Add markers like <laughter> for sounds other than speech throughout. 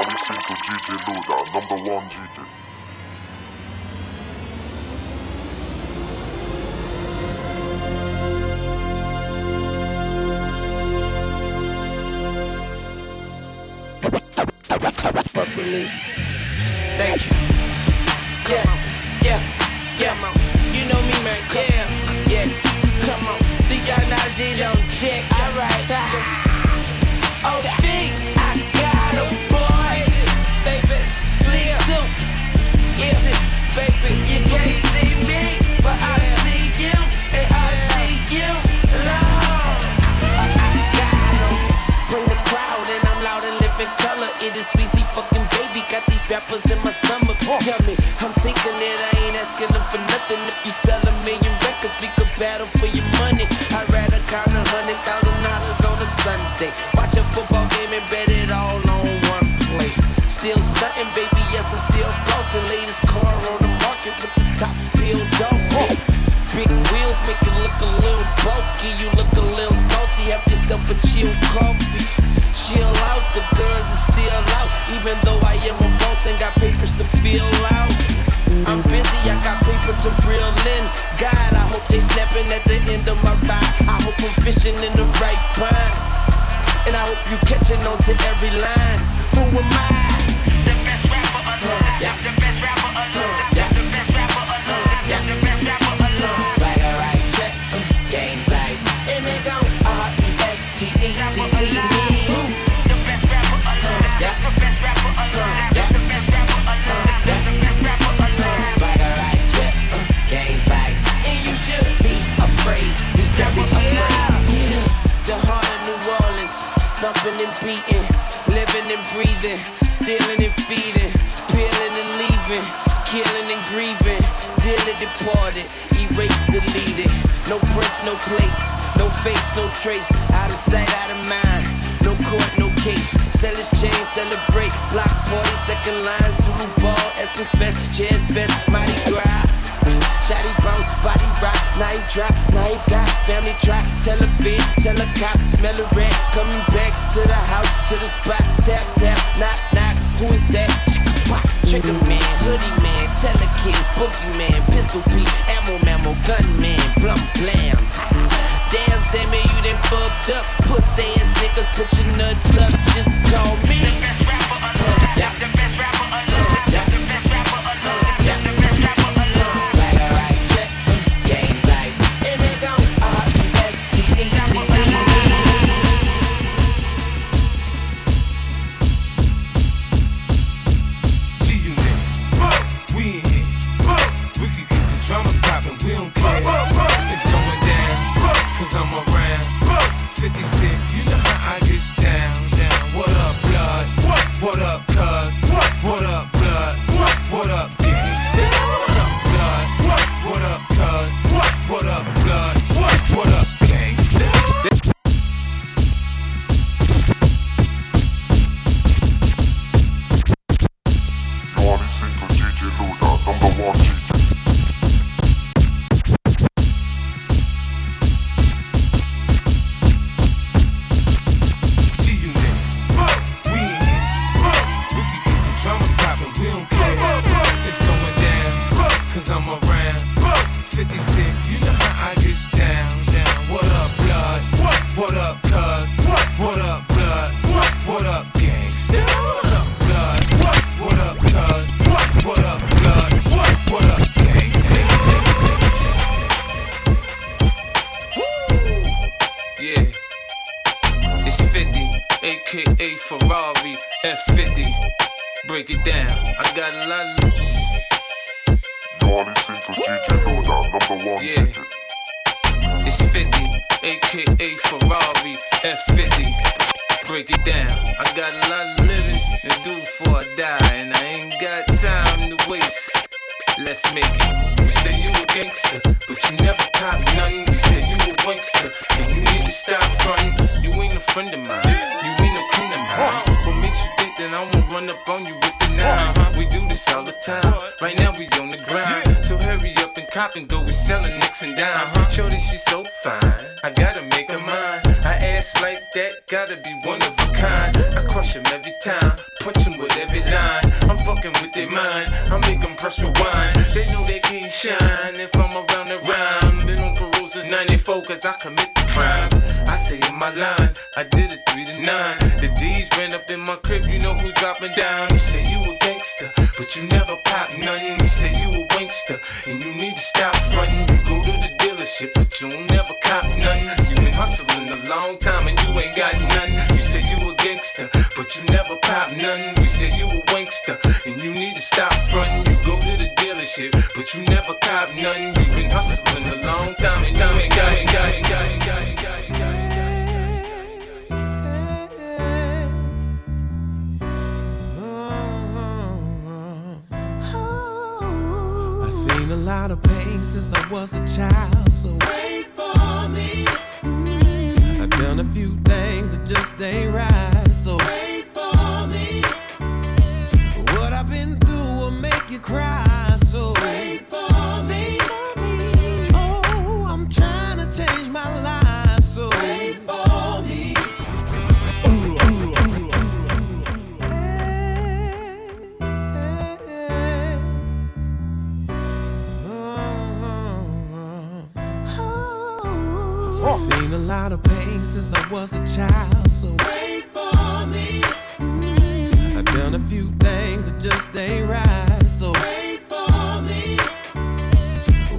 are listening to DJ Louda, number one DJ. Fuck. Thank you. Yeah, yeah, yeah, man. You know me, man. Yeah, yeah. Come on. The young Nigerians on check. Alright. Rappers in my stomach. Tell me, I'm taking it. I ain't asking them for nothing. If you sell a million records, we could battle for your money. I'd rather count a hundred thousand dollars on a Sunday. Watch a football game and bet it all on one play. Still stunting, baby. Yes, I'm still flossing. Latest car on the market with the top peeled off. Big wheels make you look a little bulky. You look a little salty. Have yourself a chill coffee. At the end of my ride. I hope I'm fishing in the right pond. And I hope you catching on to every line. Beating. Living and breathing. Stealing and feeding. Peeling and leaving. Killing and grieving. Dearly departed. Erased, deleted. No prints, no plates. No face, no trace. Out of sight, out of mind. No court, no case. Sell his chain, celebrate. Block party, second line. Zulu ball, Essence Fest, Jazz Fest, Mardi Gras. Shotty bounce, body rock, now he drop, now he got family try. Tell a fit, tell a cop, smell a rat, coming back to the house, to the spot, tap tap, knock knock, who is that? Trigger man, hoodie man, tell the kids, boogie man, pistol P, ammo mammo, gun man, blum blam. Damn, Sammy, you done fucked up. Pussy ass niggas, put your nuts up, just call me. The best rapper alive. The best rapper alive. Break it down. I got a lot of. You are DJ Louda, number one Yeah. It's 50, aka Ferrari F50. Break it down. I got a lot of living to do before I die, and I ain't got time to waste. Let's make it. You say you a gangster, but you never cop nothing. You say you a wankster, and you need to stop fronting. You ain't a friend of mine. You ain't a kin of mine. What makes you that I won't run up on you with the nine? Uh-huh. We do this all the time. Right now we on the grind. So hurry up and cop and go. We selling nicks and dimes. Uh-huh. Shorty, she's so fine. I gotta make her uh-huh. mine. I ass like that, gotta be one of a kind. I crush him every time, punch him with every line. I'm fucking with their mind. I make them press rewind. They know they can't shine if I'm around the rhyme. 94 cause I commit the crime. I say in my line, I did it 3 to 9. The D's ran up in my crib, you know who dropping down. You say you a gangster, but you never pop nothing. You say you a wankster, and you need to stop fronting. You go to the dealership, but you don't never cop nothing. You been hustling a long time and you ain't got nothing. Gangster, but you never pop nothing. We say you a wankster, and you need to stop frontin'. You go to the dealership, but you never cop nothing. You been hustling a long time and ain't got it, got it, got it, got it, got it, got seen a lot of pain since I was a child, so wait for me. Done a few things that just ain't right, so was a child, so wait for me. I've done a few things that just ain't right, so wait for me.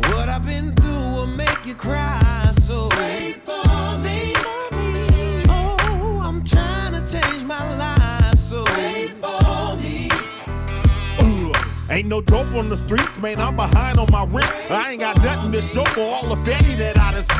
What I've been through will make you cry, so wait for me. Oh, I'm trying to change my life, so wait for me. Ain't no dope on the streets, man. I'm behind on my rent. I ain't got nothing to show for all the fatty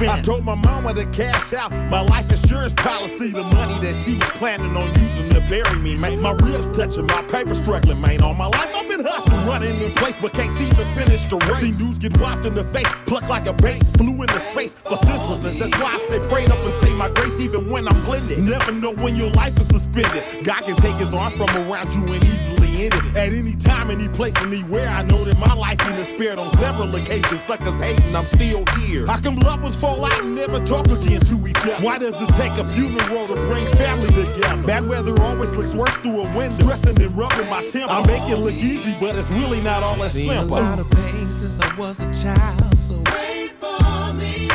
that I done spent. I told my mama to cash out my life insurance policy, the money that she was planning on using to bury me, man. My ribs touching, my paper struggling, man. All my life I've been hustling, running in place, but can't seem to finish the race. See dudes get whopped in the face, plucked like a base, flew into space for senselessness. That's why I stay prayed up and say my grace even when I'm blended. Never know when your life is suspended. God can take his arms from around you and easily At any time, any place, anywhere, I know that my life in the spirit on several occasions. Suckers hating, I'm still here. How come loved ones fall out and never talk again to each other? Why does it take a funeral to bring family together? Bad weather always looks worse through a window. Stressing and rubbing my temper. I make it look easy, but it's really not all that simple. Seen a lot of pain since I was a child, so wait for me.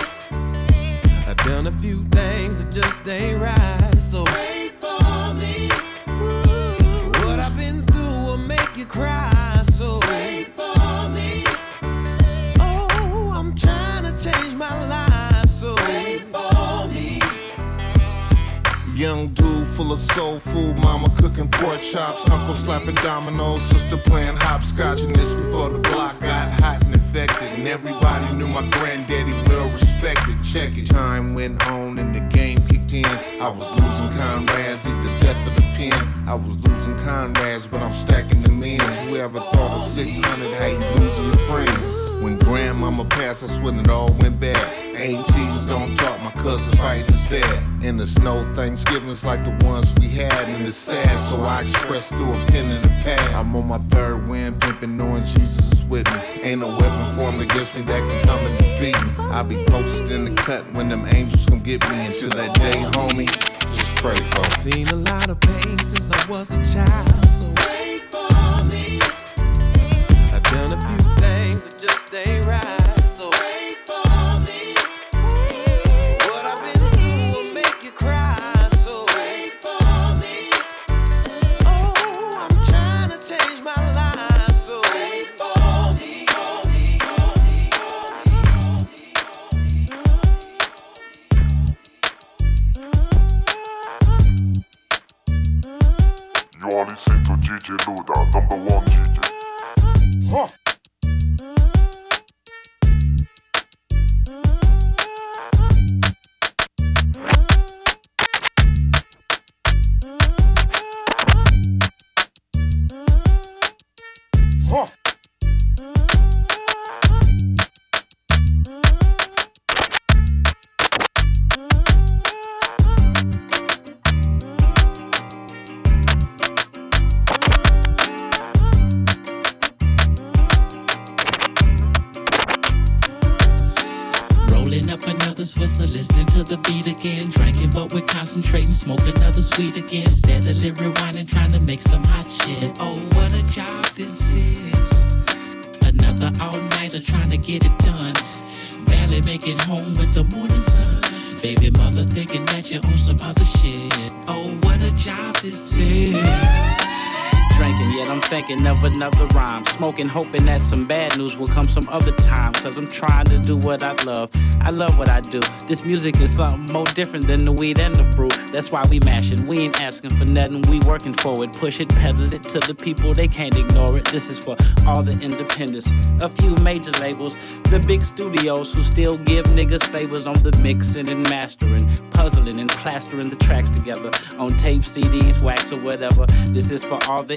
I've done a few things that just ain't right, so wait full of soul food, mama cooking pork chops, uncle slapping dominoes, sister playing hopscotch, and this before the block got hot and infected, and everybody knew my granddaddy well respected. Check it, time went on and the game kicked in. I was losing comrades, either death or the pen. I was losing comrades, but I'm stacking the ends. Whoever thought of 600, how you losing your friends? When grandmama passed, that's when it all went bad. Aunties don't talk, my cousin fighting his dad. In the snow, Thanksgivings like the ones we had, and it's sad, so I express through a pen and a pad. I'm on my third win, pimping, knowing Jesus is with me. Ain't no weapon formed against me that can come and defeat me. I'll be posted in the cut when them angels come get me. Until that day, homie, just pray for me. Seen a lot of pain since I was a child, so wait for me. I've done a few things that just ain't right, get it done. Barely make it home with the morning sun. Baby mother thinking that you're on some other shit. Oh, what a job this is drinking, yet I'm thinking of another rhyme. Smoking, hoping that some bad news will come some other time. Cause I'm trying to do what I love. I love what I do. This music is something more different than the weed and the brew. That's why we mashing. We ain't asking for nothing, we working for it. Push it, pedal it to the people, they can't ignore it. This is for all the independents. A few major labels, the big studios who still give niggas favors on the mixing and mastering, puzzling and plastering the tracks together on tape, CDs, wax, or whatever. This is for all the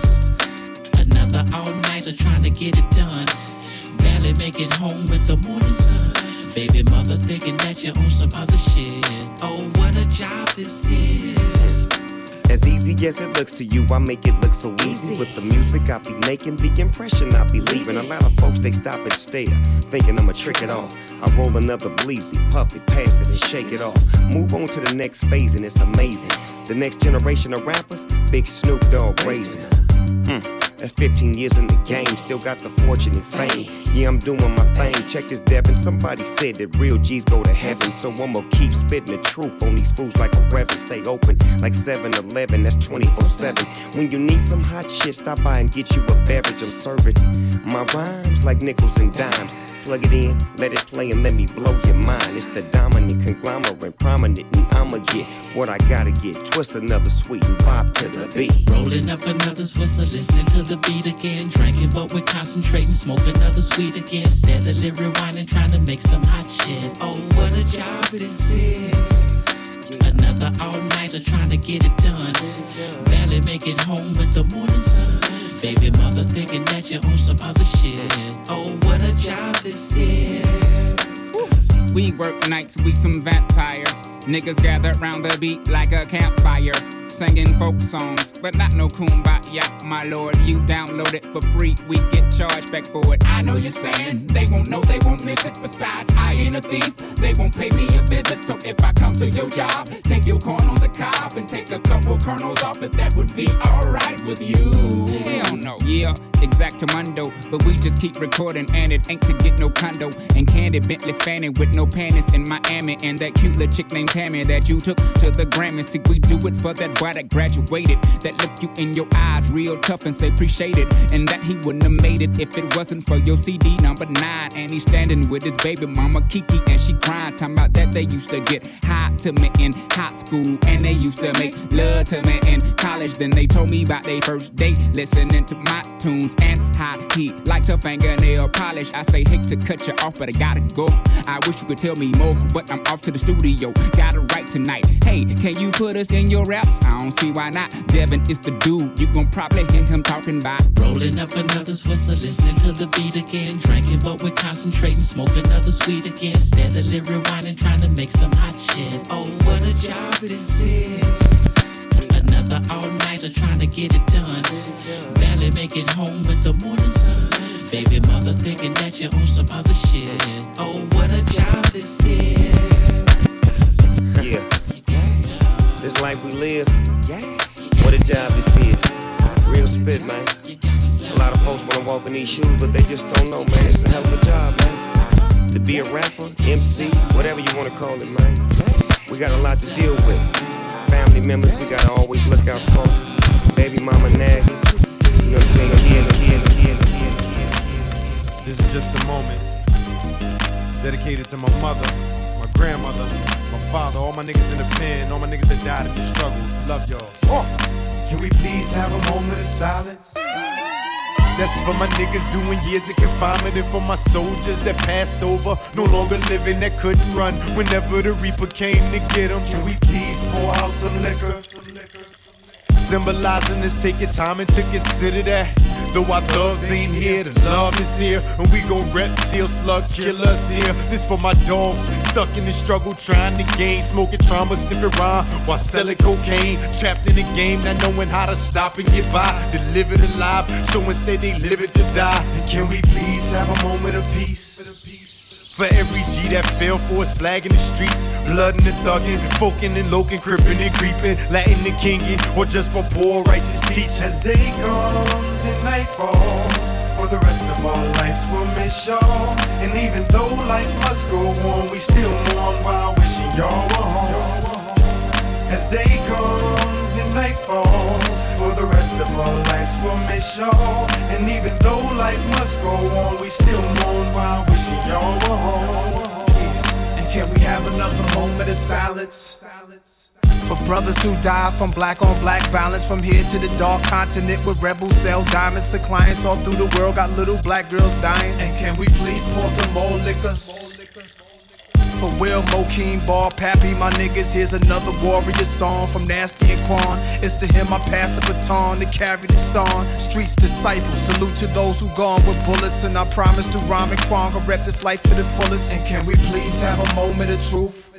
another all nighter trying to get it done. Barely make it home with the morning sun. Baby mother thinking that you're on some other shit. Oh, what a job this is. As easy as it looks to you, I make it look so easy. With the music I be making, the impression I be leaving. A lot of folks they stop and stare, thinking I'ma trick it off. I roll another bleezy, puff it, pass it, and shake it off. Move on to the next phase, and it's amazing. The next generation of rappers, Big Snoop Dogg raising. Hmm. That's 15 years in the game, still got the fortune and fame. Yeah, I'm doing my thing. Check this, Devin. Somebody said that real G's go to heaven. So I'ma keep spitting the truth on these fools like a reverend. Stay open like 7 Eleven, that's 24 7. When you need some hot shit, stop by and get you a beverage. I'm serving my rhymes like nickels and dimes. Plug it in, let it play, and let me blow your mind. It's the dominant conglomerate, prominent, and I'ma get what I gotta get. Twist another sweet and pop to the beat. Rolling up another Swisher, listening to the beat again. Drinking, but we're concentrating, smoke another sweet again. Steadily rewinding, trying to make some hot shit. Oh, what a job this is. Another all nighter trying to get it done. Barely make it home with the morning sun. Baby mother thinking that you're on some other shit. Oh, what a job this is. We work nights, we some vampires. Niggas gather round the beat like a campfire singing folk songs, but not no kumbaya, my lord. You download it for free, we get charged back for it. I know you're saying they won't know, they won't miss it. Besides, I ain't a thief, they won't pay me a visit. So if I come to your job, take your corn on the cob and take a couple kernels off it, that would be alright with you. Hell no. Yeah, exactamundo, but we just keep recording and it ain't to get no condo. And candy Bentley Fanning with no panties in Miami and that cute little chick named Tammy that you took to the Grammy. See, we do it for that that graduated, that look you in your eyes real tough and say appreciate it. And that he wouldn't have made it if it wasn't for your CD number nine. And he's standing with his baby mama Kiki and she crying, talking about that they used to get hot to me in high school and they used to make love to me in college. Then they told me about their first date, listening to my tunes and how he liked her fingernail polish. I say, hate to cut you off, but I gotta go. I wish you could tell me more, but I'm off to the studio. gotta write tonight. Hey, can you put us in your raps? I don't see why not. Devin is the dude. You gon' probably hear him talking about rolling up another Swisher, listening to the beat again. Drinking, but we're concentrating, smoke another sweet again. Steadily rewinding, trying to make some hot shit. Oh, what a job this is. Another all nighter trying to get it done. Barely make it home with the morning sun. Baby mother thinking that you're on some other shit. Life we live, what a job this is. Real spit, man. A lot of folks wanna walk in these shoes, but they just don't know, man. It's a hell of a job, man. To be a rapper, MC, whatever you wanna call it, man. We got a lot to deal with. Family members, we gotta always look out for. Baby mama nag. You know what I'm saying? This is just a moment dedicated to my mother, my grandmother, father, all my niggas in the pen, all my niggas that died in the struggle. Love y'all. Uh. Can we please have a moment of silence? That's for my niggas doing years of confinement and for my soldiers that passed over, no longer living, that couldn't run whenever the Reaper came to get them. Can we please pour out some liquor? some liquor? Symbolizing this, take your time and to consider that. Though our thugs ain't here, the love is here. And we gon' rep till slugs kill us here. This for my dogs, stuck in the struggle, trying to gain. Smoking trauma, sniffing rhyme while selling cocaine. Trapped in the game, not knowing how to stop and get by. To live it alive, so instead they live it to die. Can we please have a moment of peace? For every G that fell for his flag in the streets, blood in the thuggin', folkin' and lokin', crippin' and creepin', Latin and kingin', or just for poor righteous teach. As day comes and night falls, for the rest of our lives we'll miss y'all. And even though life must go on, we still mourn while wishing y'all were home. As day comes and night falls, for the rest of our lives we'll miss y'all. And even though life must go on, we still mourn while wishing y'all were home. And can we have another moment of silence? For brothers who die from black on black violence, from here to the dark continent where rebels sell diamonds to clients all through the world, got little black girls dying. And can we please pour some more liquors? For Will, Mokeem, Ball, Pappy, my niggas, here's another warrior song from Nasty and Quan. It's to him I pass the baton to carry this on. Streets disciples, salute to those who gone with bullets. And I promise to rhyme and Quan, I'll rep this life to the fullest. And can we please have a moment of truth?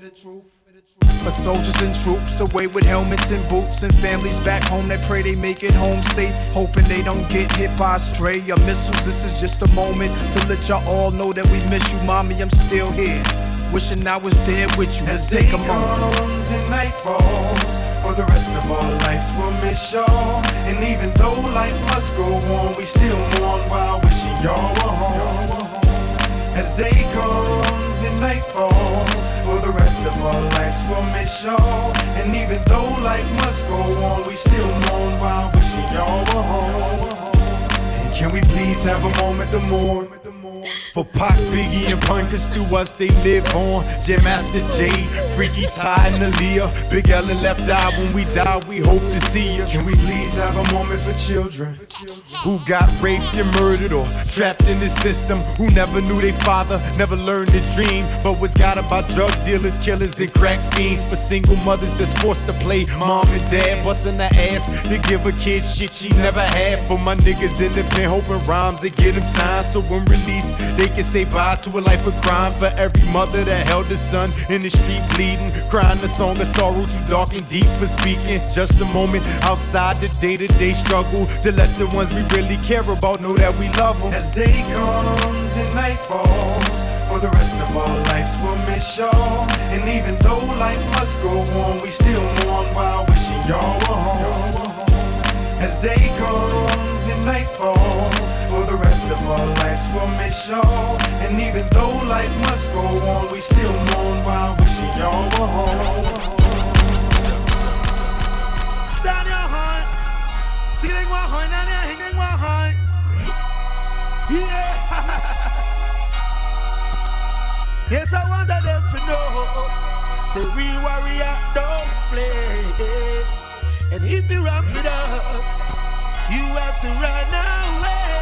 For soldiers and troops away with helmets and boots and families back home that pray they make it home safe, hoping they don't get hit by a stray or missiles. This is just a moment to let y'all all know that we miss you, mommy. I'm still here, wishing I was there with you. Let's take a moment. comes and night falls, for the rest of our lives we'll miss y'all. And even though life must go on, we still mourn while wishing y'all were home. As day comes and night falls, for the rest of our lives we'll miss y'all. And even though life must go on, we still mourn while wishing y'all were home. And can we please have a moment to mourn? For Pac, Biggie, and Pun, cause through us they live on. Jam Master Jay, Freaky Tah, and Aaliyah. Big L and Left Eye, when we die, we hope to see you. Can we please have a moment for children who got raped and murdered or trapped in the system, who never knew their father, never learned to dream, but was got about drug dealers, killers, and crack fiends. For single mothers that's forced to play mom and dad, busting their ass to give a kid shit she never had. For my niggas in the pen, hoping rhymes to get them signed, so when released, they can say bye to a life of crime. For every mother that held a son in the street bleeding, crying a song of sorrow too dark and deep for speaking. Just a moment outside the day to day struggle to let the ones we really care about know that we love them. As day comes and night falls, for the rest of our lives we'll miss y'all. And even though life must go on, we still mourn while wishing y'all were home. As day comes and night falls, for the rest of our lives we'll miss y'all. And even though life must go on, we still mourn while wishing y'all were home. Stand your heart. Singing one heart and you're hanging one heart. Yeah. <laughs> yes, I want them to know. Say real warrior don't play. And if you run with us, you have to run away.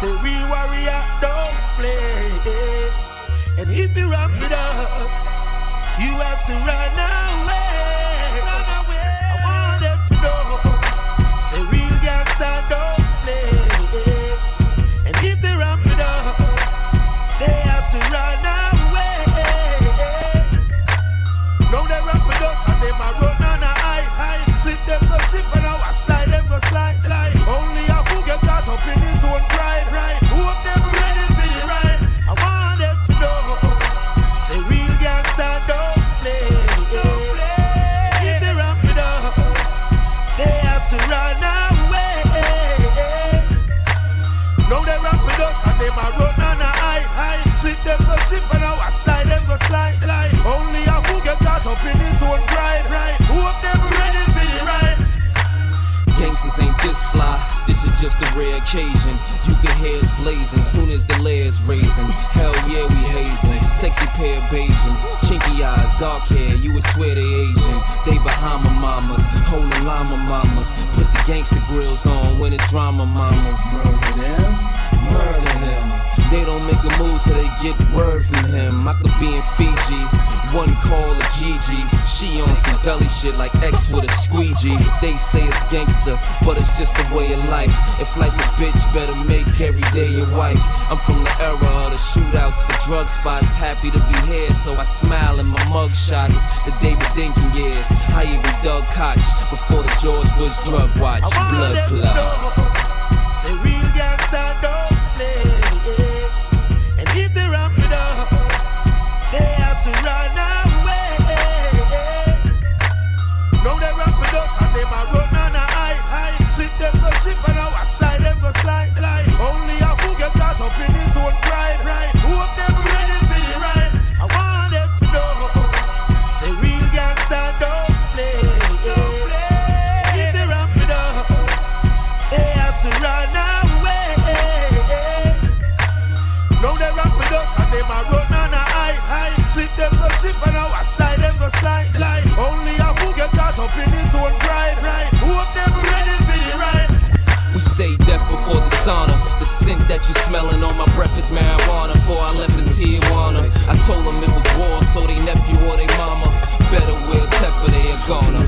Say we warrior don't play. And if you run with us, you have to run away. just a rare occasion. You can hear us blazing, soon as the layers raising. Hell yeah, we hazing. Sexy pair of Bajans, chinky eyes, dark hair, you would swear they Asian. They Bahama mamas, holding llama mamas. Put the gangster grills on when it's drama mamas. Murder them, murder them. They don't make a move till they get word from him. I could be in Fiji. One call a Gigi. She on some belly shit like X with a squeegee. They say it's gangster, but it's just the way of life. If life a bitch, better make every day your wife. I'm from the era of the shootouts for drug spots. Happy to be here, so I smile in my mug shots. The David Dinkins years, I even dug Koch before the George Bush drug watch. Blood clot. sauna. The scent that you smelling on my breath is marijuana. Before I left the Tijuana, I told them it was war, so they nephew or they mama better wear Teffa, they are gonna.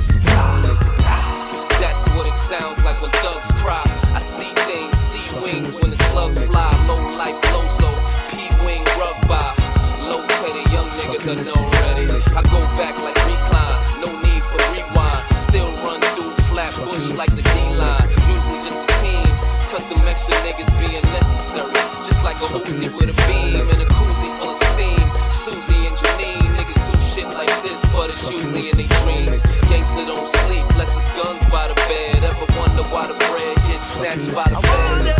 That's what it sounds like when thugs cry. I see things, see wings when the slugs fly. Low life, low so P-wing rug by. Low petty young niggas are no ready. I go back like recline, no need for rewind. Still run through flat bush like the D-line. Cause extra niggas being necessary. Just like a Uzi with a beam and a koozie full of steam. Susie and Janine, niggas do shit like this, but it's usually in their dreams. Gangsta don't sleep, less it's guns by the bed. Ever wonder why the bread gets snatched by the bed?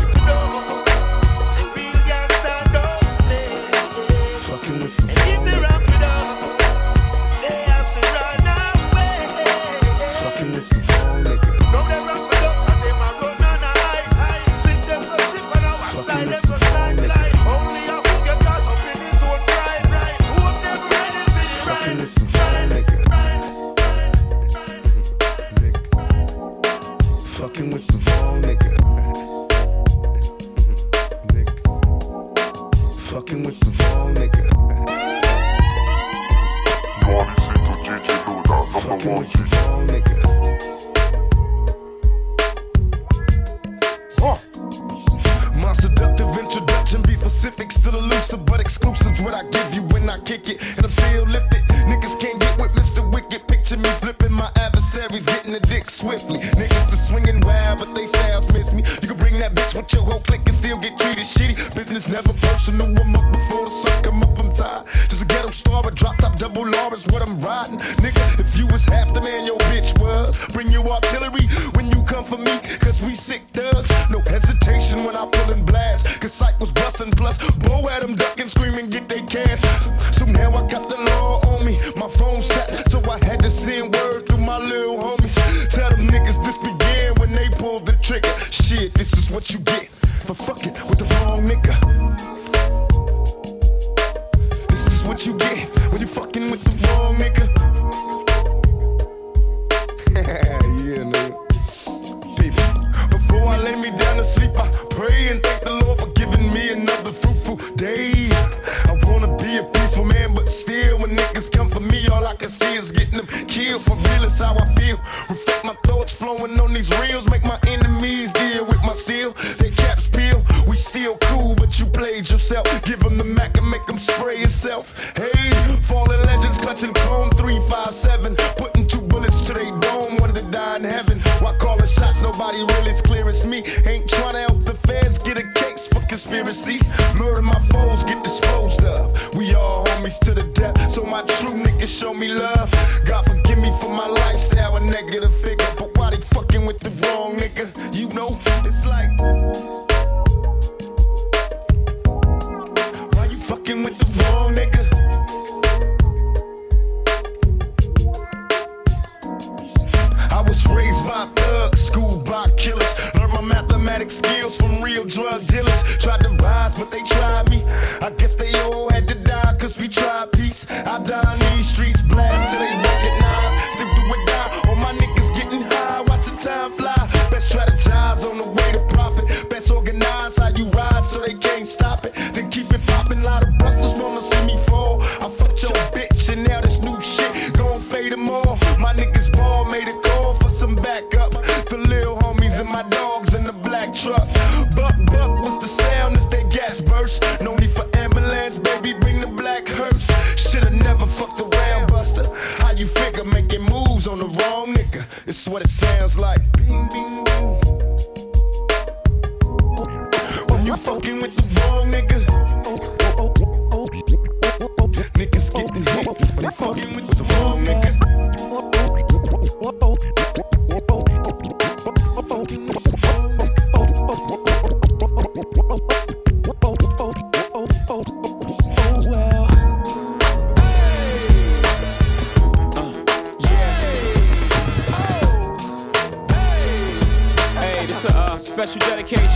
Hey, a uh, special dedication.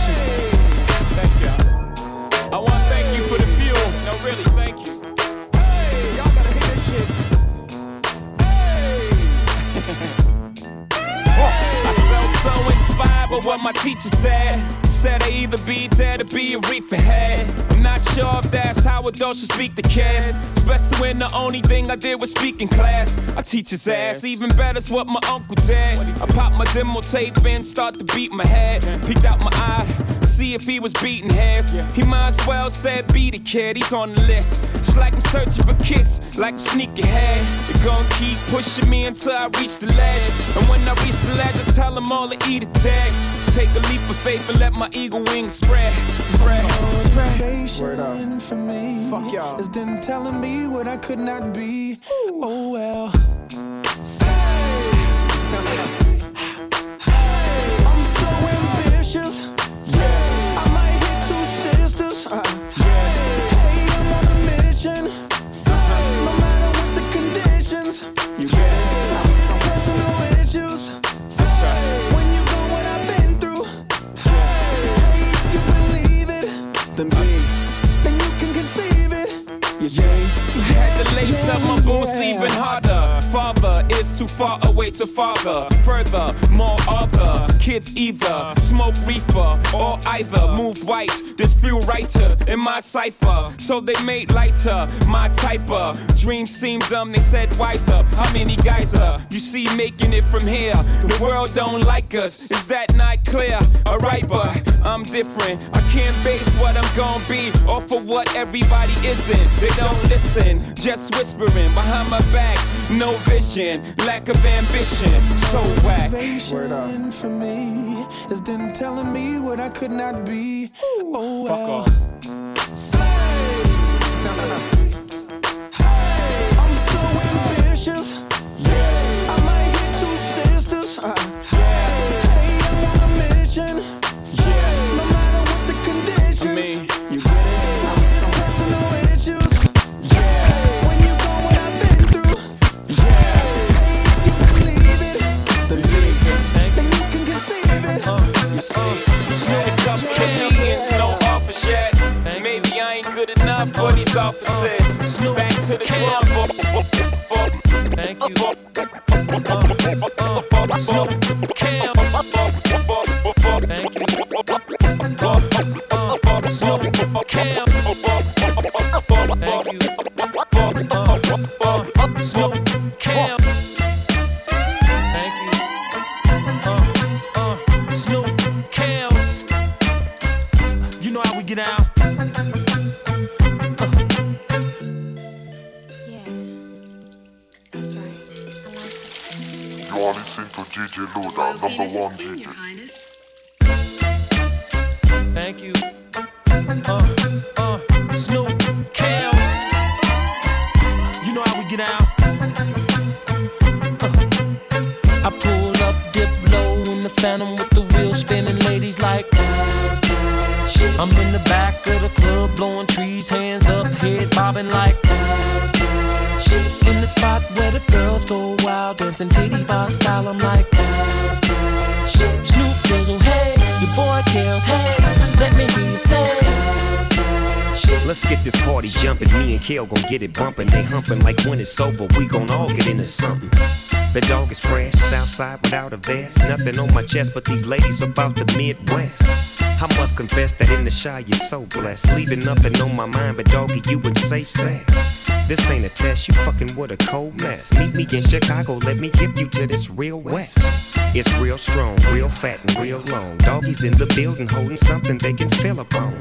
Thank y'all. I want to thank you for the fuel. No, really, thank you. Hey, y'all gotta hear this shit. <laughs> I felt so inspired by what my teacher said. Said I either be dead or be a reefer head. I'm not sure if that's how adults should speak to kids. Especially when the only thing I did was speak in class. I teach his ass. Even better's what my uncle did. I pop my demo tape in, start to beat my head. Peeked out my eye, see if he was beating heads. He might as well said be the kid, he's on the list. It's like I'm searching for kids, like a sneaky head. They're gonna keep pushing me until I reach the ledge. And when I reach the ledge, I tell them all to eat a tag. Take a leap of faith and let my eagle wings spread. Spread. Motivation for me Fuck y'all. is then telling me what I could not be. Oh well. Then be. Then you can conceive it. You see? Had to lace up my boots even harder. Father is too far away to father. Further, more other kids either smoke reefer or either move white. There's few writers in my cipher, so they made lighter my type of dreams seem dumb. They said wise up. How many guys are you see making it from here? The world don't like us. Is that not clear? Alright, but I'm different. I can't base what I'm gonna be off of what everybody isn't. They don't listen, just whispering behind my back. No vision, lack of ambition. So whack. Motivation for me is then telling me what I could not be. Oh well. For these offices. Back to the board. Thank you. Snoop Cam. Thank it's over, we gon' all get into something. The dog is fresh, Southside without a vest. Nothing on my chest, but these ladies about the Midwest. I must confess that in the shy you're so blessed. Leaving nothing on my mind, but doggy, you would say sex. This ain't a test, you fucking with a cold mess. Meet me in Chicago, let me give you to this real west. It's real strong, real fat, and real long. Doggies in the building holding something they can feel upon.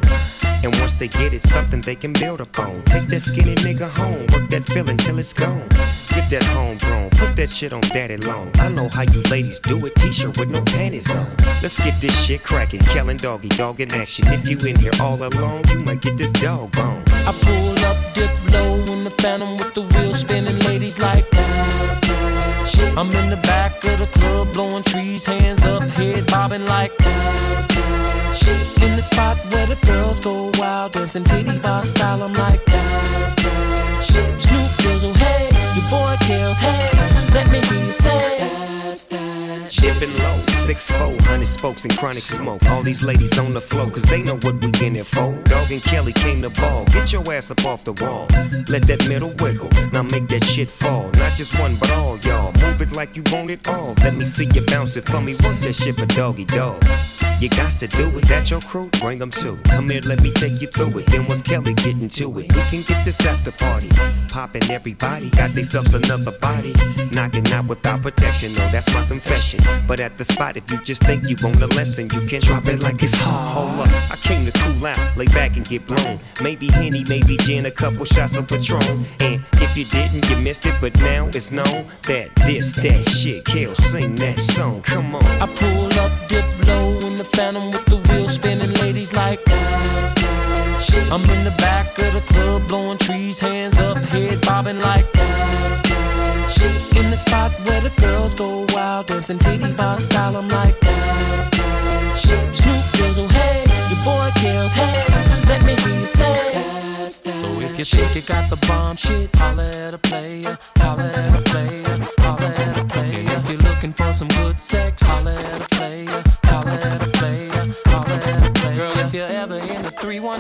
And once they get it, something they can build upon. Take that skinny nigga home, work that feeling till it's gone. Get that homegrown, put that shit on daddy long. I know how you ladies do it, t-shirt with no panties on. Let's get this shit cracking, Kellen doggy dog in action. If you in here all alone, you might get this dog bone. I pull up, dip low the phantom with the wheels spinning, ladies like that. shit. I'm in the back of the club, blowing trees, hands up, head bobbing like that. shit. In the spot where the girls go wild, dancing titty bar style, I'm like that. shit. Snoop Dizzle, hey, your boy Kells, hey, let me hear you say. Dipping low, six four, hundred spokes and chronic smoke. All these ladies on the floor, cause they know what we in here for. Dog and Kelly came to ball. Get your ass up off the wall. Let that middle wiggle. Now make that shit fall. Not just one, but all y'all. Move it like you want it all. Let me see you bounce it for me. Work that shit for doggy dog. You got to do it. That your crew? Bring them too. Come here, let me take you through it. Then once Kelly getting to it, we can get this after party. Popping everybody, got themselves another body. Knocking out without protection, no, that's my confession. But at the spot, if you just think you want a lesson, you can drop it like it's hot. Hold up, I came to cool out, lay back and get blown. Maybe Henny, maybe gin, a couple shots of Patron. And if you didn't, you missed it, but now it's known that this, that shit, Kill, sing that song, come on. I pull up, dip low in the phantom with the wheels spinning, ladies like that. I'm in the back of the club, blowing trees, hands up, head bobbing like that. In the spot where the girls go wild, dancing titty bar style, I'm like that. Snoop Dizzle, oh, hey, your boy Kells, hey, let me hear you say. So if you think you got the bomb shit, holla at a player, holla at a player, holla at a player. If you're looking for some good sex, holla at a player,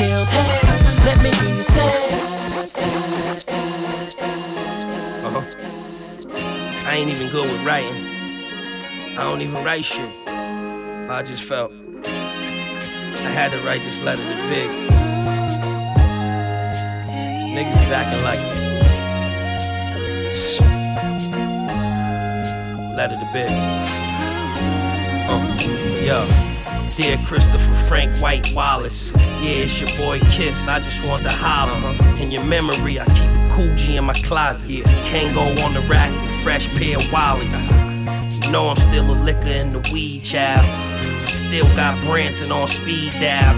your boy Kells, hey, let me hear you say. Uh-huh. I ain't even good with writing. I don't even write shit. I just felt I had to write this letter to Big. Niggas is acting like letter to Big. Uh, yo. Dear Christopher Frank White Wallace, yeah, it's your boy Kiss. I just want to holler. In your memory, I keep a cool G in my closet. Can't go on the rack with fresh pair of wallies. You know I'm still a liquor in the weed, child. Still got Branson on speed dial.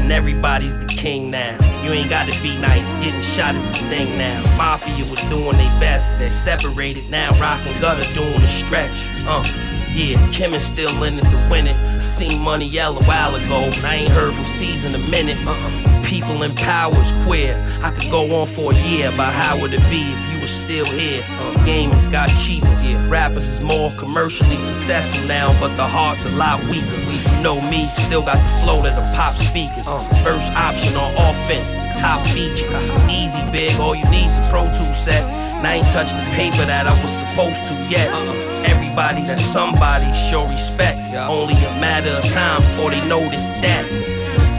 And everybody's the king now. You ain't gotta be nice, getting shot is the thing now. Mafia was doing their best, they separated now. Rock and gutter doing the stretch. Uh, yeah, Kim is still in it to win it. Seen Money Yell a while ago, and I ain't heard from Cease in a minute. Uh-uh. People in power is queer. I could go on for a year about how would it be if you were still here. Uh, game has got cheaper. Yeah, rappers is more commercially successful now, but the heart's a lot weaker. You know me, still got the flow that the pop speakers. First option on offense, the top feature. It's easy, big. All you need's a Pro Tool set. And I ain't touched the paper that I was supposed to yet. Everybody that's somebody somebody, show respect. Only a matter of time before they notice that.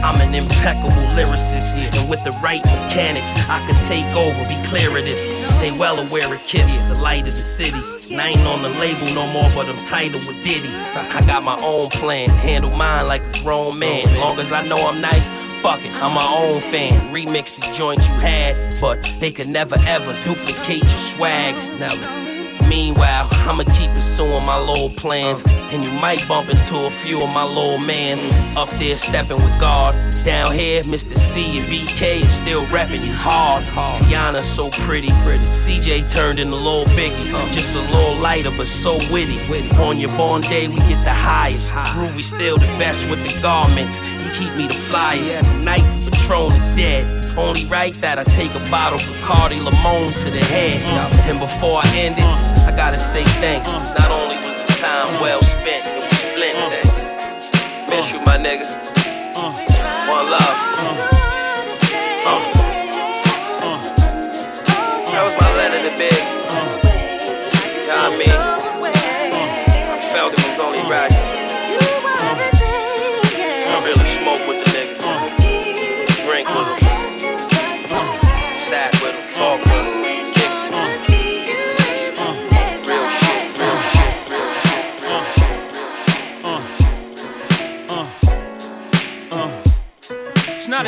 I'm an impeccable lyricist, and with the right mechanics, I could take over, be clear of this. They well aware of Kiss, the light of the city. And I ain't on the label no more, but I'm titled with Diddy. I got my own plan, handle mine like a grown man. Long as I know I'm nice, fuck it, I'm my own fan. Remix the joints you had, but they could never ever duplicate your swag. Now, Meanwhile, I'ma keep pursuing my little plans. And you might bump into a few of my little mans. Up there stepping with God. Down here, Mr. Cee and BK is still repping you hard. T'yanna so pretty. CJ turned into little Biggie. Just a little lighter, but so witty. On your born day, we get the highest. Groovy still the best with the garments. He keep me the flyest. Tonight, the Patron is dead. Only right that I take a bottle of Bacardi Limon to the head. And before I end it, I gotta say thanks. Cause not only was the time well spent, it was splendid. Miss you, my nigga. One love. Uh. That was my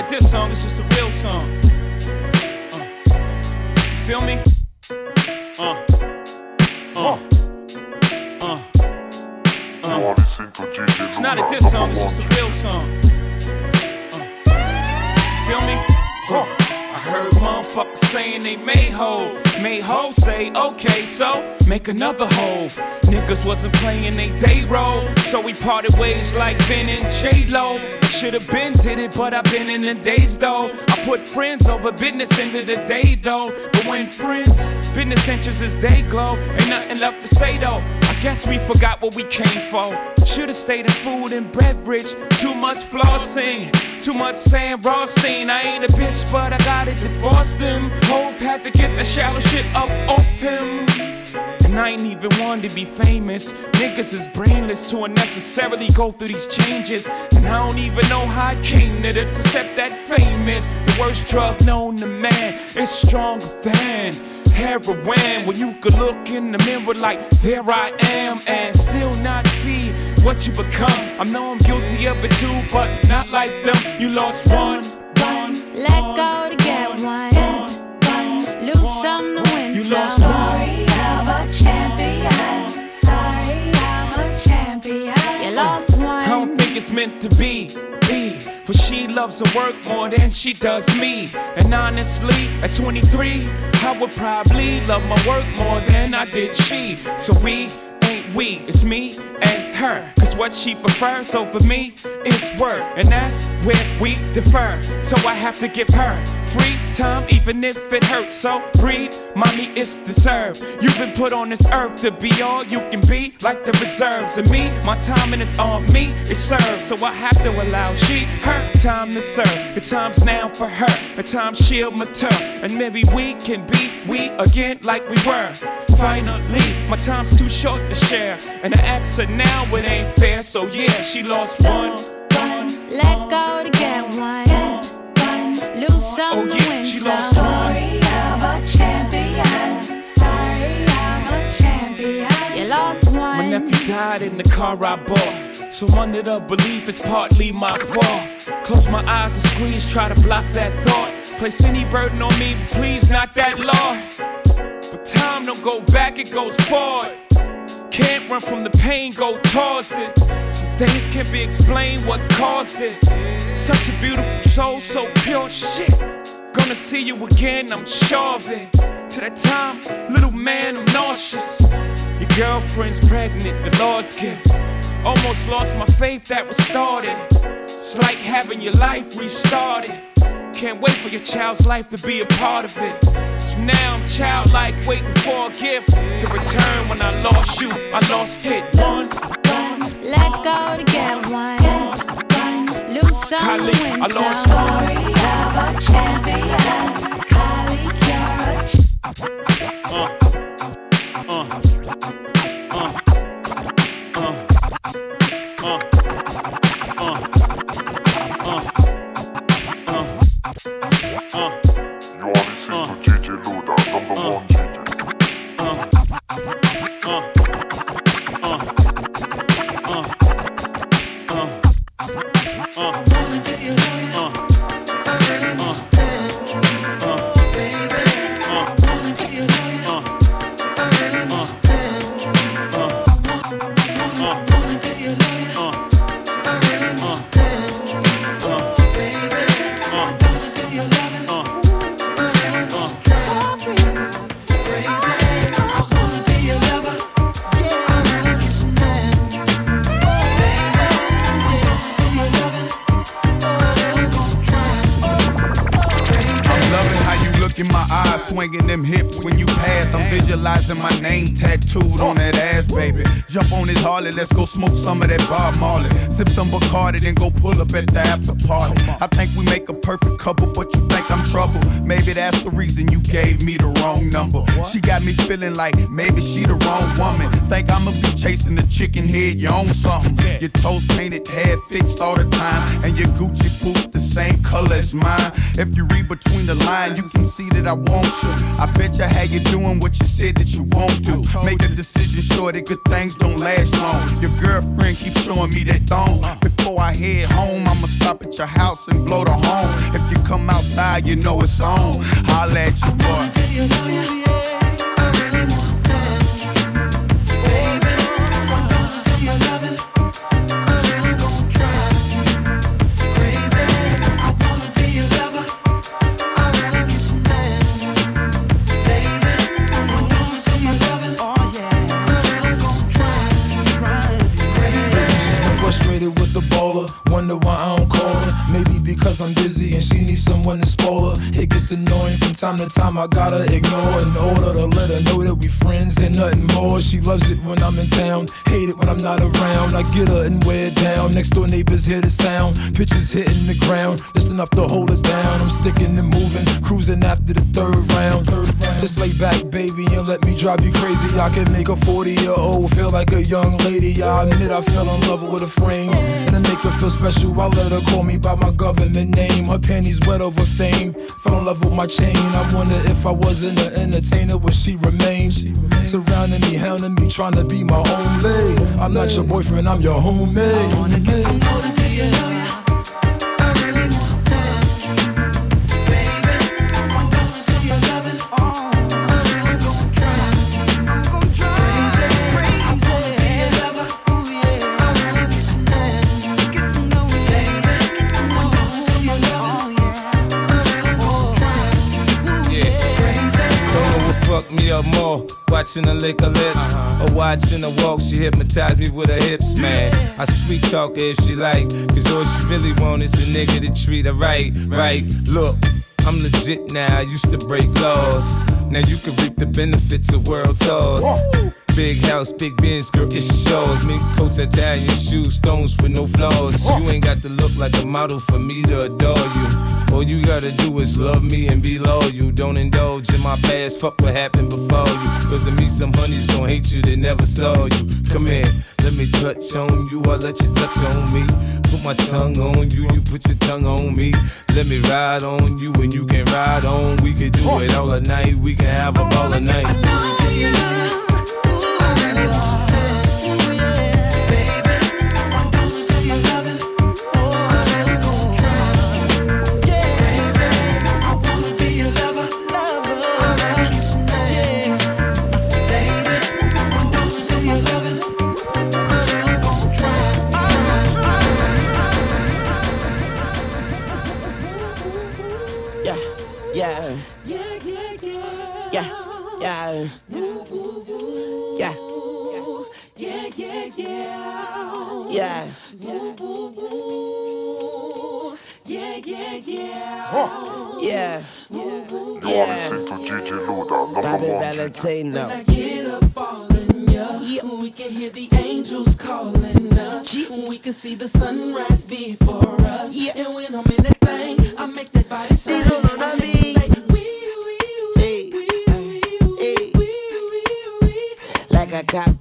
A diss song, it's just a real song. Uh. Feel me? Uh. Uh. Uh. You are listening to DJ It's not a diss song, it's just a real song. Motherfuckers saying they made Hov. Made Hov say, okay, so make another Hov. Niggas wasn't playing they day role, so we parted ways like Ben and J Lo. Should've been did it, but I've been in the days though. I put friends over business into the day though. But when friends, business interests is day glow, ain't nothing left to say though. Guess we forgot what we came for. Should've stayed in food and beverage. Too much flossing, too much Sam Rothstein. I ain't a bitch, but I gotta divorce them. Hope had to get the shallow shit up off him. And I ain't even one to be famous. Niggas is brainless to unnecessarily go through these changes. And I don't even know how I came to this, except that famous. The worst drug known to man is stronger than heroin. When you could look in the mirror like, there I am, and still not see what you become. I know I'm guilty of it too, but not like them. You lost one. Let go to get one. Lose some to win You some. lost Story lost. I don't think it's meant to be. Be. For she loves her work more than she does me. And honestly, at 23, I would probably love my work more than I did she. So we ain't we, it's me and her. Cause what she prefers over me is work. And that's where we defer. So I have to give her free time, even if it hurts. So breathe, mommy, it's deserved. You've been put on this earth to be all you can be, like the reserves. And me, my time and it's on me, it's served. So I have to allow she, her time to serve. The time's now for her, the time she'll mature. And maybe we can be we again like we were. Finally, my time's too short to share. And I ask her now, it ain't fair. So yeah, she lost one. Let go some Oh, yeah, win some. Story of a champion. Sorry, I'm a champion. You lost one. My nephew died in the car I bought. So under the belief it's partly my fault. Close my eyes and squeeze, try to block that thought. Place any burden on me, but please not that law. But time don't go back, it goes forward. Can't run from the pain, go towards it. Some things can't be explained what caused it. Such a beautiful soul, so pure shit. Gonna see you again, I'm sure of it. To that time, little man, I'm nauseous. Your girlfriend's pregnant, the Lord's gift. Almost lost my faith that was started. It's like having your life restarted. Can't wait for your child's life to be a part of it. Now I'm childlike, waiting for a gift to return when I lost you. I lost it once. Let go to get one. Lose some Kylie, win I lost some. Story of a champion. Kylie, you're a ch- You are Uh, swinging them hips when you pass. I'm visualizing my name tattooed on that ass, baby. Jump on his Harley, let's go smoke some of that Bob Marley. Sip some Bacardi, then go pull up at the after party. I think we make a perfect couple, but you think I'm trouble. Maybe that's the reason you gave me the wrong number. She got me feeling like maybe she the wrong woman. Think I'ma be chasing the chicken head, you own something. Your toes painted, hair fixed all the time, and your Gucci boots the same color as mine. If you read between the lines, you can see that I want you. I bet you how you doing what you said that you won't do. Make a decision sure that good things don't last long. Your girlfriend keeps showing me that thong. Before I head home, I'ma stop at your house and blow the horn. If you come outside, you know it's on. Holla at your boy. I'm busy and she needs someone to spoil her. It gets annoying from time to time. I gotta ignore in order to let her know that we friends and nothing more. She loves it when I'm in town, hate it when I'm not around. I get her and wear down. Next door neighbors hear the sound. Pitches hitting the ground, just enough to hold us down. I'm sticking and moving, cruising after the third round. Just lay back, baby, and let me drive you crazy. I can make a 40 year old feel like a young lady. I admit I fell in love with a frame, and to make her feel special, I let her call me by my government name. Her panties wet over fame. Love with my chain. I wonder if I wasn't an entertainer, would she remain? Surrounding me, hounding me, trying to be my own. I'm not your boyfriend, I'm your homemade. I wanna get to know watching her walk. She hypnotized me with her hips, man. I sweet talk her if she like. Cause all she really want is a nigga to treat her right, right. Look. I'm legit now, I used to break laws. Now you can reap the benefits of world tours. Big house, big Benz, girl, it's yours. Mink coats, Italian shoes, stones with no flaws. You ain't got to look like a model for me to adore you. All you gotta do is love me and be loyal. You don't indulge in my past, fuck what happened before you. Cause of me, some honeys gon' hate you that never saw you. Come here, let me touch on you, I let you touch on me. Put my tongue on you, you put your tongue on me. Let me ride on you and you can ride on. We can do it all night, we can have a ball of night. Yeah. Yeah. You're listening to DJ Louda, number Bobby one. Valentino. Get up all in ya. We can hear the angels calling us. We can see the sunrise before us. And when I'm in that thing, I make that body sing. I make it say, Like a cop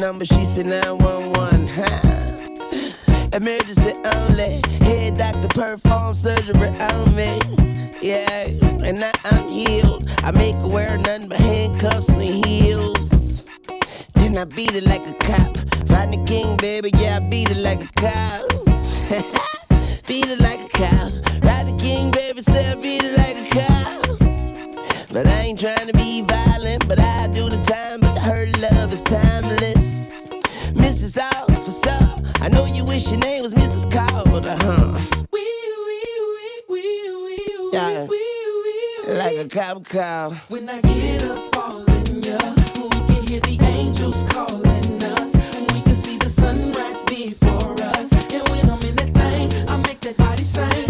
number? She said 911. Huh. Emergency only. Head doctor perform surgery on me. Yeah, and now I'm healed. I make her wear nothing but handcuffs and heels. Then I beat it like a cop. Rodney King, baby, yeah, I beat it like a cop. <laughs> beat it like a cop. Rodney King, baby, say I beat it like a cop. But I ain't trying to be violent, but I do the time. But her love is timeless. Mrs. Officer, I know you wish your name was Mrs. Carter, huh? Yeah, like a cop cow. When I get up all in ya, we can hear the angels calling that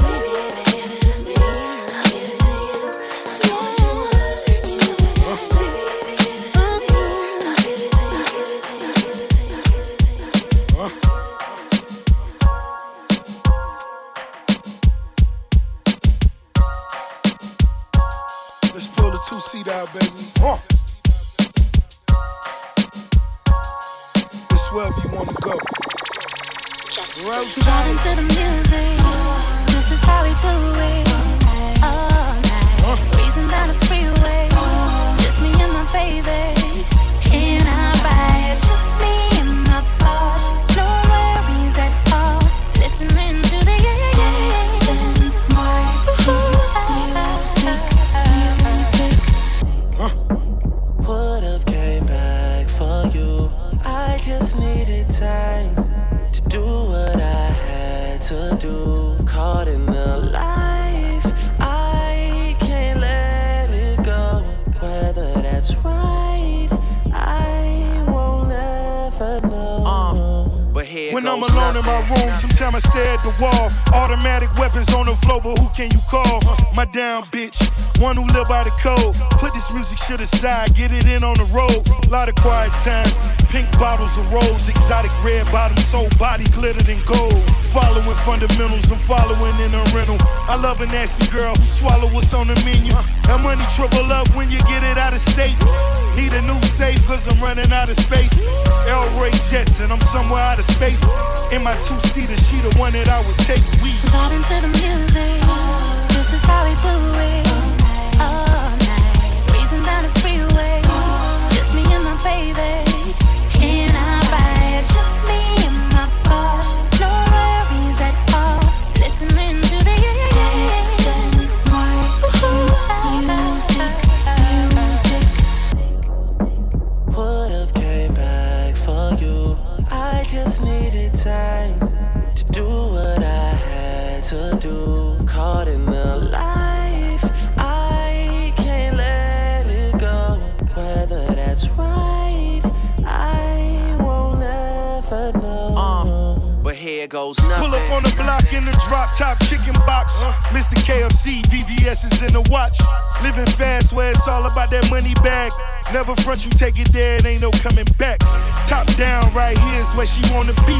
Front you take it there, it ain't no coming back. Top down right here is where she wanna be.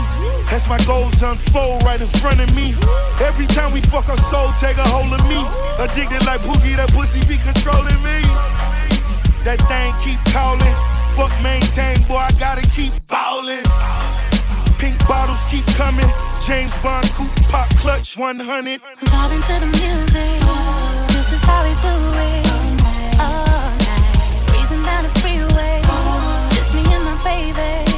As my goals unfold right in front of me. Every time we fuck her soul, take a hold of me. Addicted like Boogie, that pussy be controlling me. That thing keep calling. Fuck maintain, boy, I gotta keep ballin'. Pink bottles keep coming. James Bond coupe pop clutch 100. Vibing to the music. This is how we do it. Freeway. Just me and my baby.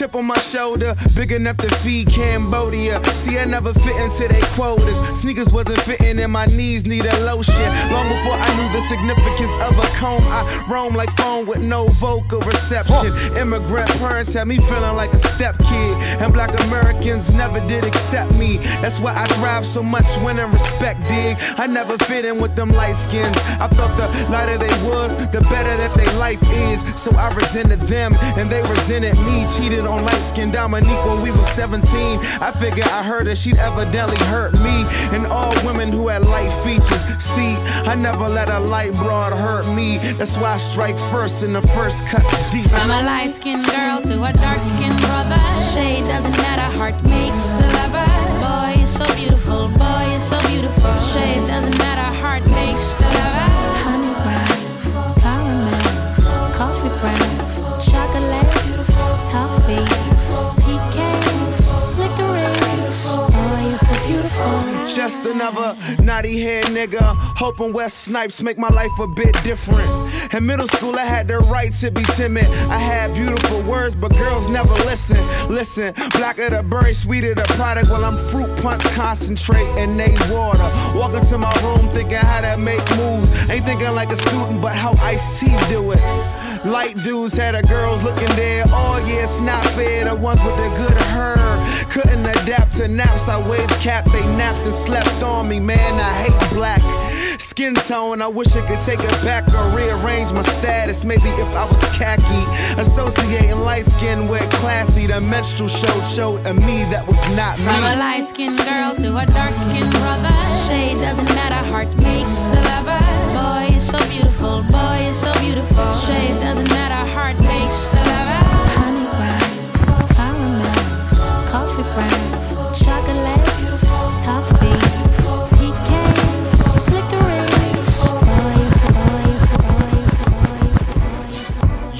Chip on my shoulder, big enough to feed Cambodia. See, I never fit into their quotas. Sneakers wasn't fitting, and my knees needed lotion. Long before I knew the significance of a comb, I roam like phone with no vocal reception. Immigrant parents had me feeling like a step kid, and black Americans never did accept me. That's why I thrive so much when in respect dig. I never fit in with them light skins. I felt the lighter they was, the better that their life is. So I resented them, and they resented me. Cheated on light skinned Dominique when we was 17. I figured I heard her, she'd evidently hurt me. And all women who had light features. See, I never let a light broad hurt me. That's why I strike first, and the first cuts deep. From a light skinned girl to a dark skinned brother. Shade doesn't matter, heart makes the lover. Boy, you're so beautiful, boy, you're so beautiful. Shade doesn't matter, heart makes the lover. Beautiful. just another naughty head nigga. Hoping Wesley Snipes make my life a bit different. In middle school, I had the right to be timid. I had beautiful words, but girls never listen. Listen, blacker the berry, sweeter the product. While I'm fruit punch, concentrate, and they water. Walking to my room thinking how to make moves. Ain't thinking like a student, but how Ice T do it. Light dudes had the girls looking there. Oh yeah, it's not fair. The ones with the good hair couldn't adapt to naps. I waved cap, they napped and slept on me. Man, I hate black skin tone. I wish I could take it back or rearrange my status. Maybe if I was khaki, associating light skin with classy. The minstrel show showed a me that was not me. From a light skinned girl to a dark skinned brother. Shade doesn't matter, heart makes the lover. Boy, so beautiful, boy, is so beautiful. Shade doesn't matter, heart makes the lover. Honey brown, caramel, coffee brown, chocolate, toffee, pecan, licorice. Boy, is a boy, a boy, a boy.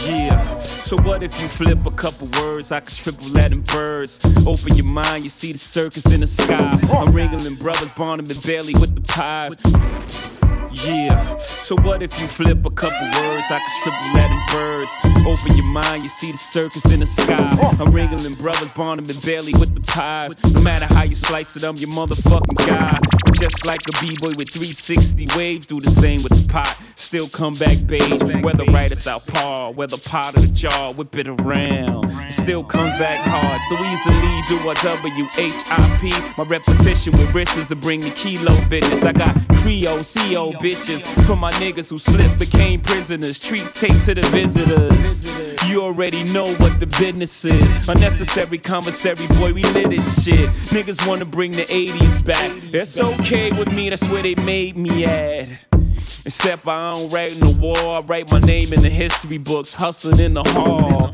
Yeah. So what if you flip a couple words? I could triple that in birds. Open your mind, you see the circus in the sky. I'm Ringling brothers, Barnum and Bailey with the pies. Yeah. So what if you flip a couple words? I could triple that in birds. Open your mind, you see the circus in the sky. I'm Ringling brothers, Barnum and Bailey with the pies. No matter how you slice it, I'm your motherfucking guy. Just like a b-boy with 360 waves, do the same with the pot. Still come back beige, whether right or south par, whether pot or the jar, whip it around. It still comes back hard, so easily do a W-H-I-P. My repetition with wrists to bring the kilo business. I got Creole, CO bitches for my niggas who slipped, became prisoners. Treats taped to the visitors. You already know what the business is. Unnecessary commissary, boy, we lit this shit. Niggas wanna bring the 80s back. It's okay with me, that's where they made me at. Except I don't write in the wall, I write my name in the history books, hustling in the hall.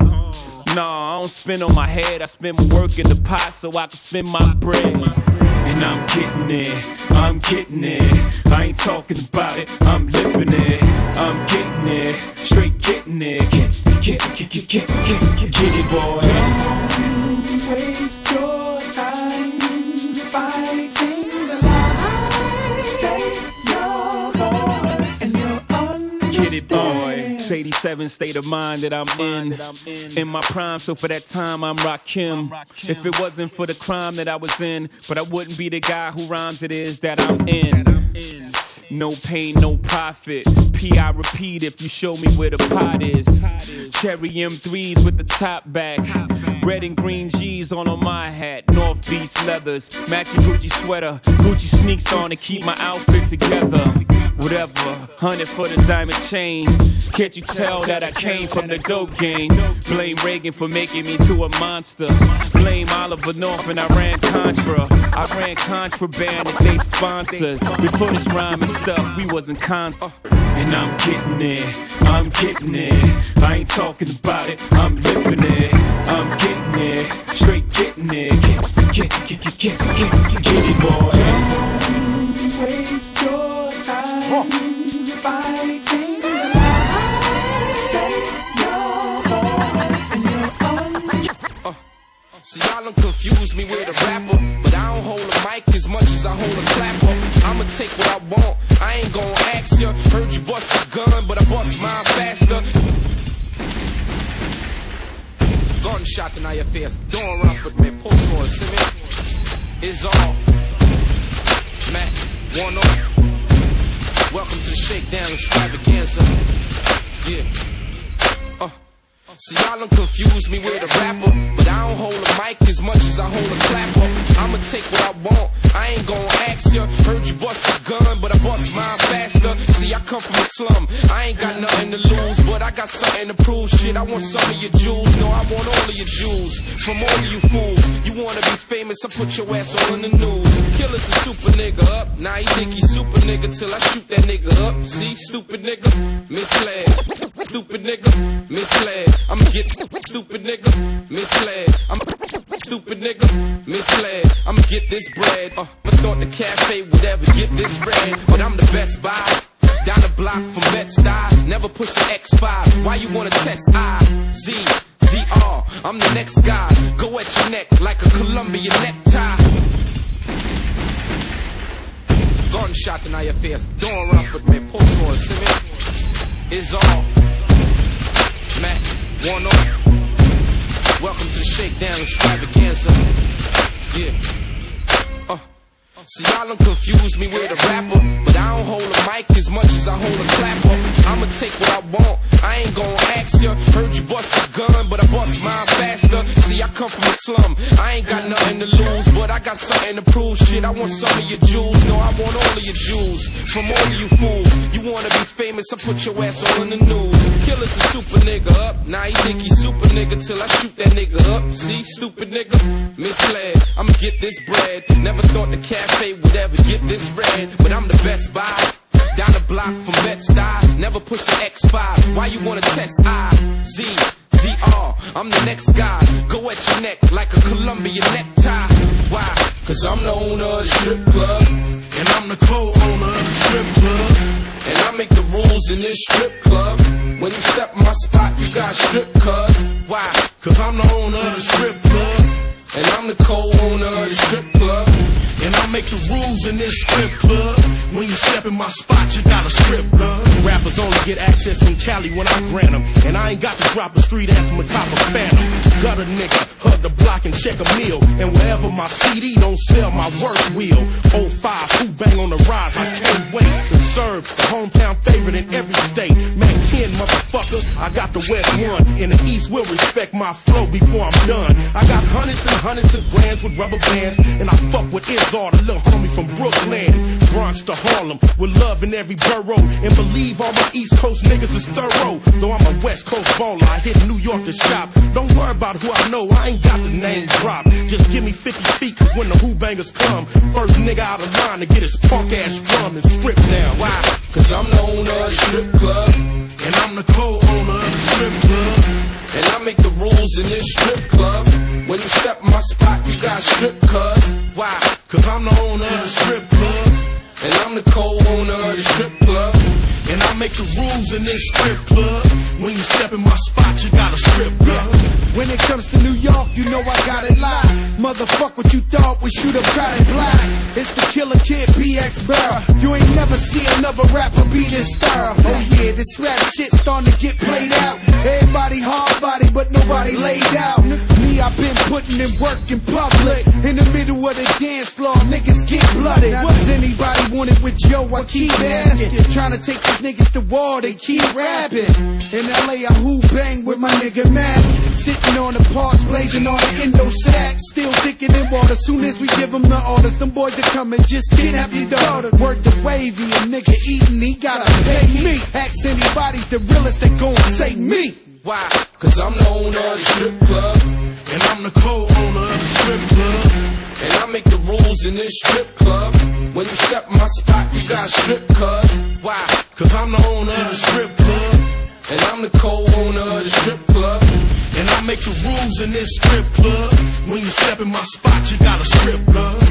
Nah, I don't spin on my head, I spend my work in the pot so I can spend my bread. And I'm getting it, I'm getting it. I ain't talking about it, I'm living it. I'm getting it, straight getting it. Get, get, get, get, get, get, get, get it, boy. Don't Waste your boy. 87 state of mind that I'm in. In my prime, so for that time I'm Rakim. If it wasn't for the crime that I was in, but I wouldn't be the guy who rhymes it is that I'm in. No pain, no profit. P, I repeat if you show me where the pot is. Cherry M3s with the top back. Red and green G's on on my hat. North Beach leathers. Matching Gucci sweater. Gucci sneaks on to keep my outfit together. Whatever. Hundred for the diamond chain. Can't you tell that I came from the dope game? Blame Reagan for making me to a monster. Blame Oliver North and Iran-Contra. I ran contraband that they sponsored. Before this rhyming stuff, we wasn't cons. Uh, and I'm getting it, I'm getting it. I ain't talking about it, I'm living it. I'm getting it, eh? straight getting it. Get, get, get, get, get, get, get it, boy. Don't waste your time fighting the lies. Stay your course and you'll See, y'all done confuse me with a rapper, but I don't hold a mic as much as I hold a clapper. I'ma take what I want, I ain't gon' ask ya. Heard you bust a gun, but I bust mine faster. Gunshot in your face, don't run with me, pull for see me? It's all. Man, one up. Welcome to the shakedown extravaganza. Yeah. See, y'all done confuse me with a rapper, but I don't hold a mic as much as I hold a clapper. I'ma take what I want, I ain't gon' ask ya. Heard you bust a gun, but I bust mine faster. See, I come from a slum, I ain't got nothing to lose, but I got something to prove. Shit, I want some of your jewels, no, I want all of your jewels. From all of you fools, you wanna be famous, I put your ass in the news. Killer's a super nigga up, now he think he super nigga till I shoot that nigga up. See, stupid nigga, misled. Stupid nigga, misled. I'm gonna get stupid nigga, misled. I'm stupid nigga, misled. I'ma get this bread. Uh, I thought the cafe would ever get this bread, but I'm the best buy. Down the block from Bed-Stuy, never push an X5. Why you wanna test I? Z, VR, I'm the next guy. Go at your neck like a Columbia necktie. gunshot in your face. Don't rap with me, post roll, see me? It's all. Matt, one up. Welcome to the Shakedown Extravaganza. Yeah. See, y'all done confuse me with a rapper, but I don't hold a mic as much as I hold a clapper. I'ma take what I want, I ain't gon' ask ya. Heard you bust a gun, but I bust mine faster. See, I come from a slum, I ain't got nothing to lose, but I got something to prove. Shit, I want some of your jewels, no, I want all of your jewels. From all of you fools, you wanna be famous, I put your ass all in the news. Killer's a super nigga up, now he think he super nigga till I shoot that nigga up. See, stupid nigga, misled, I'ma get this bread. Never thought the cafe would ever get this red, but I'm the best buy. Down the block from Bed-Stuy, never push an X5. Why you wanna test I? Z, DR, I'm the next guy. Go at your neck like a Colombia necktie. Why? Cause I'm the owner of the strip club. And I'm the co-owner of the strip club. And I make the rules in this strip club. When you step my spot, you got strip cuz. Why? Cause I'm the owner of the strip club. And I'm the co-owner of the strip club. And I make the rules in this strip club. When you step in my spot, you gotta strip Rappers only get access from Cali when I grant them. And I ain't got to drop a street anthem and cop a phantom. Gutter nigga, hug the block and check a meal. And wherever my CD don't sell, my work will. 05, who bang on the rise, I can't wait to serve the hometown favorite in every state. Mack 10, motherfucker, I got the West one. And the East will respect my flow before I'm done. I got hundreds and hundreds of grams with rubber bands. And I fuck with Izzard, a little homie from Brooklyn. Bronx to Harlem, with love in every borough. And believe all my East Coast niggas is thorough. Though I'm a West Coast baller, I hit New York to shop. Don't worry about who I know, I ain't got the name drop. Just give me 50 feet, cause when the Hoo-Bangers come, first nigga out of line to get his punk ass drum and strip now. Why? Cause I'm the owner of the strip club. And I'm the co-owner of the strip club. And I make the rules in this strip club. When you step in my spot, you got strip cuz. Why? Cause I'm the owner of the strip club. And I'm the co-owner of the strip club. And I make the rules in this strip club. When you step in my spot, you gotta strip club. When it comes to New York, you know I got it live. Motherfuck what you thought we shoot up crowded black. It's the killer kid BX Barrel. You ain't never see another rapper be this thorough. Oh yeah, this rap shit starting to get played out. Everybody hard body, but nobody laid out. Me, I've been putting in work in public. In the middle of the dance floor, niggas get blooded. What's anybody wanted with Joe? I keep asking. Trying to take these niggas to war, they keep rapping. In LA, I who bang with my nigga Mack. On the parks, blazing on the Indo sack. Still thinking in water. Soon as we give them the orders, them boys are coming. Just kidnap your daughter. Word the wavy, a nigga eating, he gotta pay me. Ask anybody's the realest, they gon' say me. Why? Cause I'm the owner of the strip club. And I'm the co-owner of the strip club. And I make the rules in this strip club. When you step in my spot, you got strip cuz. Why? Cause I'm the owner of the strip club. And I'm the co-owner of the strip club. And I make the rules in this strip club. When you step in my spot, you gotta strip, love.